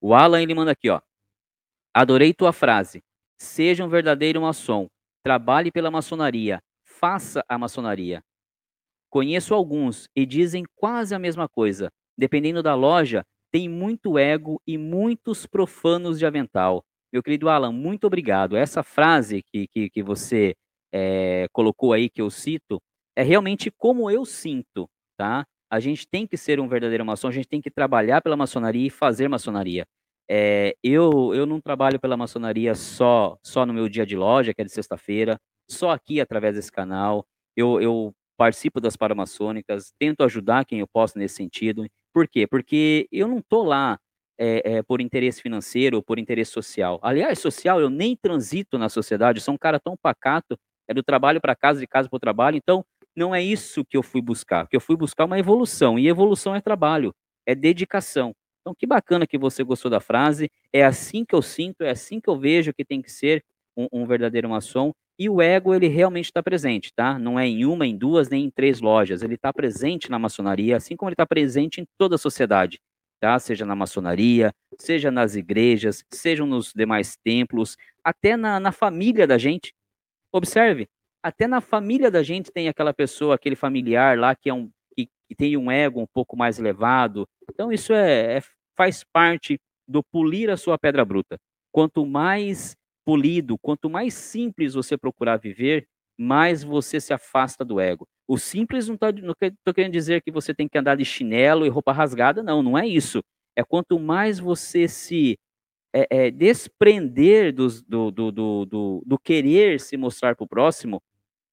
O Alan ele manda aqui, ó. Adorei tua frase. Seja um verdadeiro maçom. Trabalhe pela maçonaria. Faça a maçonaria. Conheço alguns e dizem quase a mesma coisa. Dependendo da loja, tem muito ego e muitos profanos de avental. Meu querido Alan, muito obrigado. Essa frase que, que, que você é, colocou aí, que eu cito, é realmente como eu sinto, tá? A gente tem que ser um verdadeiro maçom, a gente tem que trabalhar pela maçonaria e fazer maçonaria. É, eu, eu não trabalho pela maçonaria só, só no meu dia de loja, que é de sexta-feira, só aqui através desse canal. Eu, eu participo das paramaçônicas, tento ajudar quem eu posso nesse sentido. Por quê? Porque eu não tô lá é, é, por interesse financeiro ou por interesse social. Aliás, social, eu nem transito na sociedade, sou um cara tão pacato, é do trabalho para casa, de casa para o trabalho, então não é isso que eu fui buscar, que eu fui buscar uma evolução, e evolução é trabalho, é dedicação. Então, que bacana que você gostou da frase, é assim que eu sinto, é assim que eu vejo que tem que ser um, um verdadeiro maçom, e o ego, ele realmente está presente, tá? Não é em uma, em duas, nem em três lojas, ele está presente na maçonaria, assim como ele está presente em toda a sociedade, tá? Seja na maçonaria, seja nas igrejas, sejam nos demais templos, até na, na família da gente. Observe, até na família da gente tem aquela pessoa, aquele familiar lá que é um que, que tem um ego um pouco mais elevado. Então isso é, é faz parte do polir a sua pedra bruta. Quanto mais polido, quanto mais simples você procurar viver, mais você se afasta do ego. O simples não estou querendo dizer que você tem que andar de chinelo e roupa rasgada, não, não é isso. É quanto mais você se é, é, desprender do, do, do, do, do querer se mostrar para o próximo,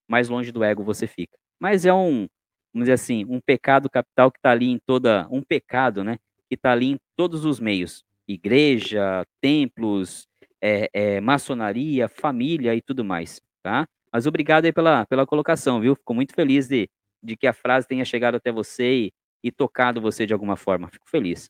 mais longe do ego você fica. Mas é um, vamos dizer assim, um pecado capital que está ali em toda, um pecado, né? Que está ali em todos os meios, igreja, templos, é, é, maçonaria, família e tudo mais, tá? Mas obrigado aí pela, pela colocação, viu? Fico muito feliz de, de que a frase tenha chegado até você e, e tocado você de alguma forma. Fico feliz.